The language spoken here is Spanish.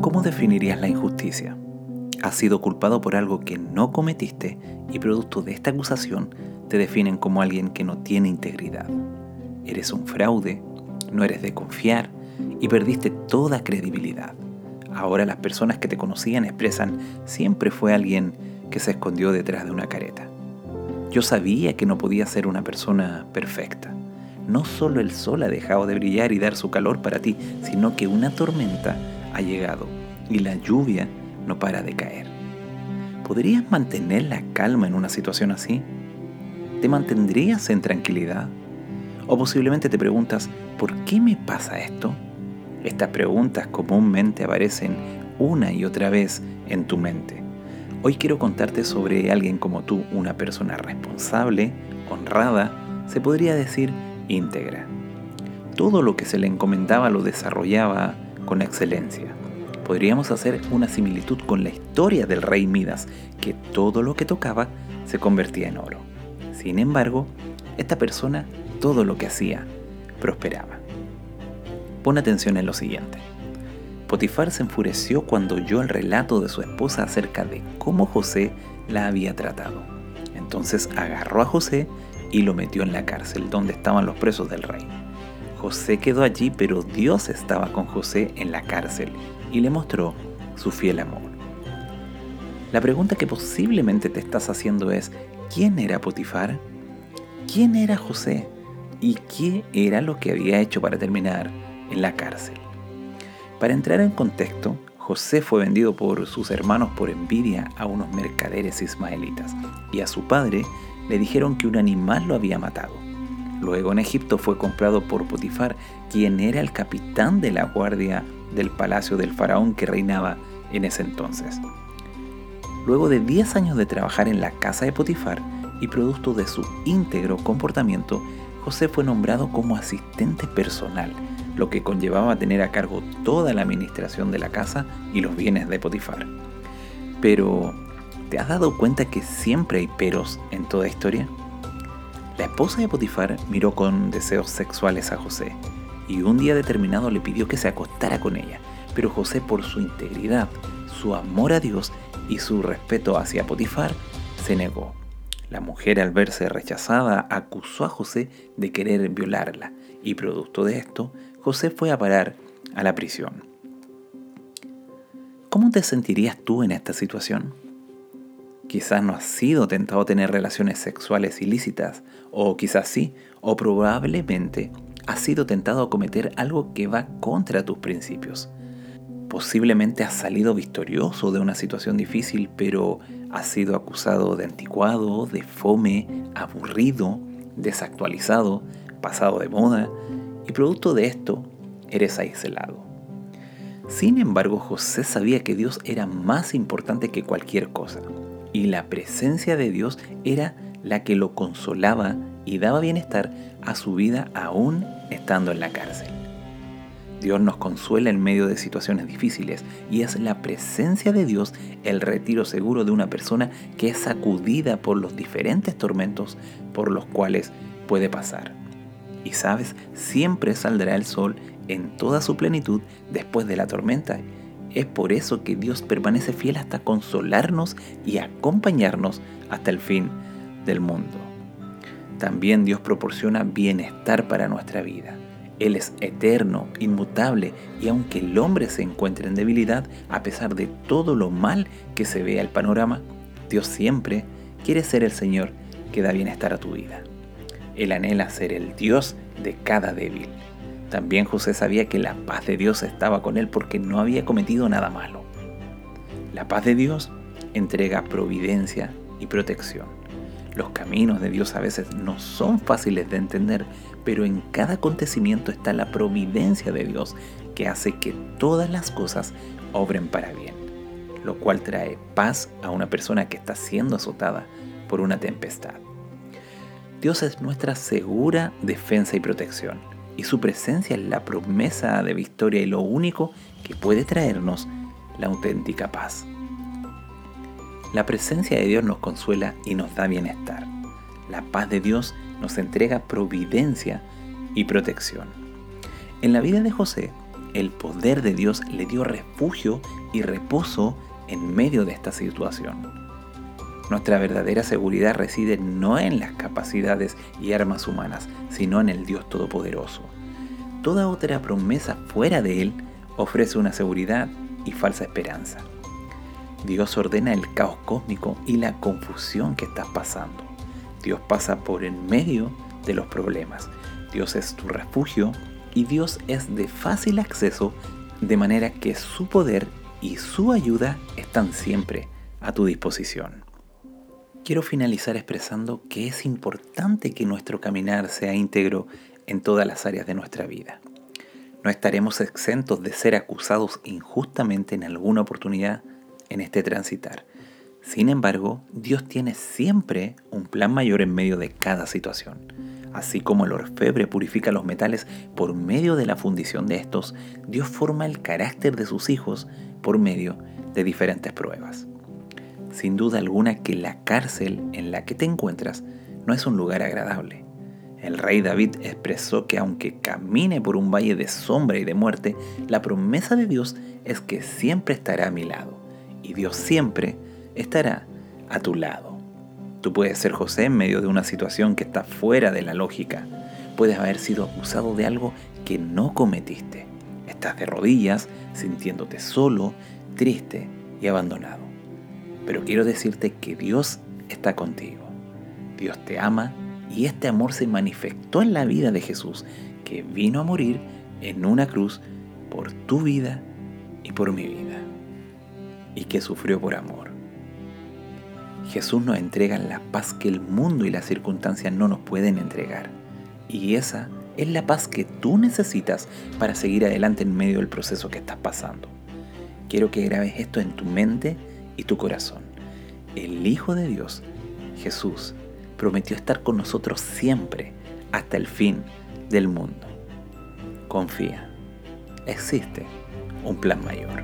¿Cómo definirías la injusticia? Has sido culpado por algo que no cometiste y producto de esta acusación te definen como alguien que no tiene integridad. Eres un fraude, no eres de confiar y perdiste toda credibilidad. Ahora las personas que te conocían expresan siempre fue alguien que se escondió detrás de una careta. Yo sabía que no podía ser una persona perfecta. No solo el sol ha dejado de brillar y dar su calor para ti, sino que una tormenta ha llegado y la lluvia no para de caer. ¿Podrías mantener la calma en una situación así? ¿Te mantendrías en tranquilidad? O posiblemente te preguntas, ¿por qué me pasa esto? Estas preguntas comúnmente aparecen una y otra vez en tu mente. Hoy quiero contarte sobre alguien como tú, una persona responsable, honrada, se podría decir íntegra. Todo lo que se le encomendaba lo desarrollaba con excelencia. Podríamos hacer una similitud con la historia del rey Midas, que todo lo que tocaba se convertía en oro. Sin embargo, esta persona, todo lo que hacía, prosperaba. Pon atención en lo siguiente. Potifar se enfureció cuando oyó el relato de su esposa acerca de cómo José la había tratado. Entonces agarró a José y lo metió en la cárcel donde estaban los presos del rey. José quedó allí, pero Dios estaba con José en la cárcel y le mostró su fiel amor. La pregunta que posiblemente te estás haciendo es, ¿quién era Potifar? ¿Quién era José? ¿Y qué era lo que había hecho para terminar en la cárcel? Para entrar en contexto, José fue vendido por sus hermanos por envidia a unos mercaderes ismaelitas y a su padre le dijeron que un animal lo había matado. Luego en Egipto fue comprado por Potifar, quien era el capitán de la guardia del palacio del faraón que reinaba en ese entonces. Luego de 10 años de trabajar en la casa de Potifar y producto de su íntegro comportamiento, José fue nombrado como asistente personal lo que conllevaba tener a cargo toda la administración de la casa y los bienes de Potifar. Pero, ¿te has dado cuenta que siempre hay peros en toda historia? La esposa de Potifar miró con deseos sexuales a José y un día determinado le pidió que se acostara con ella, pero José por su integridad, su amor a Dios y su respeto hacia Potifar, se negó. La mujer al verse rechazada acusó a José de querer violarla y producto de esto, José fue a parar a la prisión. ¿Cómo te sentirías tú en esta situación? Quizás no has sido tentado a tener relaciones sexuales ilícitas, o quizás sí, o probablemente has sido tentado a cometer algo que va contra tus principios. Posiblemente has salido victorioso de una situación difícil, pero has sido acusado de anticuado, de fome, aburrido, desactualizado, pasado de moda, y producto de esto eres aislado. Sin embargo, José sabía que Dios era más importante que cualquier cosa, y la presencia de Dios era la que lo consolaba y daba bienestar a su vida aún estando en la cárcel. Dios nos consuela en medio de situaciones difíciles y es la presencia de Dios el retiro seguro de una persona que es sacudida por los diferentes tormentos por los cuales puede pasar. Y sabes, siempre saldrá el sol en toda su plenitud después de la tormenta. Es por eso que Dios permanece fiel hasta consolarnos y acompañarnos hasta el fin del mundo. También Dios proporciona bienestar para nuestra vida. Él es eterno, inmutable, y aunque el hombre se encuentre en debilidad, a pesar de todo lo mal que se vea el panorama, Dios siempre quiere ser el Señor que da bienestar a tu vida. Él anhela ser el Dios de cada débil. También José sabía que la paz de Dios estaba con él porque no había cometido nada malo. La paz de Dios entrega providencia y protección. Los caminos de Dios a veces no son fáciles de entender, pero en cada acontecimiento está la providencia de Dios que hace que todas las cosas obren para bien, lo cual trae paz a una persona que está siendo azotada por una tempestad. Dios es nuestra segura defensa y protección, y su presencia es la promesa de victoria y lo único que puede traernos la auténtica paz. La presencia de Dios nos consuela y nos da bienestar. La paz de Dios nos entrega providencia y protección. En la vida de José, el poder de Dios le dio refugio y reposo en medio de esta situación. Nuestra verdadera seguridad reside no en las capacidades y armas humanas, sino en el Dios Todopoderoso. Toda otra promesa fuera de Él ofrece una seguridad y falsa esperanza. Dios ordena el caos cósmico y la confusión que estás pasando. Dios pasa por en medio de los problemas. Dios es tu refugio y Dios es de fácil acceso de manera que su poder y su ayuda están siempre a tu disposición. Quiero finalizar expresando que es importante que nuestro caminar sea íntegro en todas las áreas de nuestra vida. No estaremos exentos de ser acusados injustamente en alguna oportunidad en este transitar. Sin embargo, Dios tiene siempre un plan mayor en medio de cada situación. Así como el orfebre purifica los metales por medio de la fundición de estos, Dios forma el carácter de sus hijos por medio de diferentes pruebas. Sin duda alguna que la cárcel en la que te encuentras no es un lugar agradable. El rey David expresó que aunque camine por un valle de sombra y de muerte, la promesa de Dios es que siempre estará a mi lado y Dios siempre estará a tu lado. Tú puedes ser José en medio de una situación que está fuera de la lógica. Puedes haber sido acusado de algo que no cometiste. Estás de rodillas, sintiéndote solo, triste y abandonado. Pero quiero decirte que Dios está contigo. Dios te ama y este amor se manifestó en la vida de Jesús, que vino a morir en una cruz por tu vida y por mi vida, y que sufrió por amor. Jesús nos entrega la paz que el mundo y las circunstancias no nos pueden entregar, y esa es la paz que tú necesitas para seguir adelante en medio del proceso que estás pasando. Quiero que grabes esto en tu mente y tu corazón. El Hijo de Dios, Jesús, prometió estar con nosotros siempre hasta el fin del mundo. Confía, existe un plan mayor.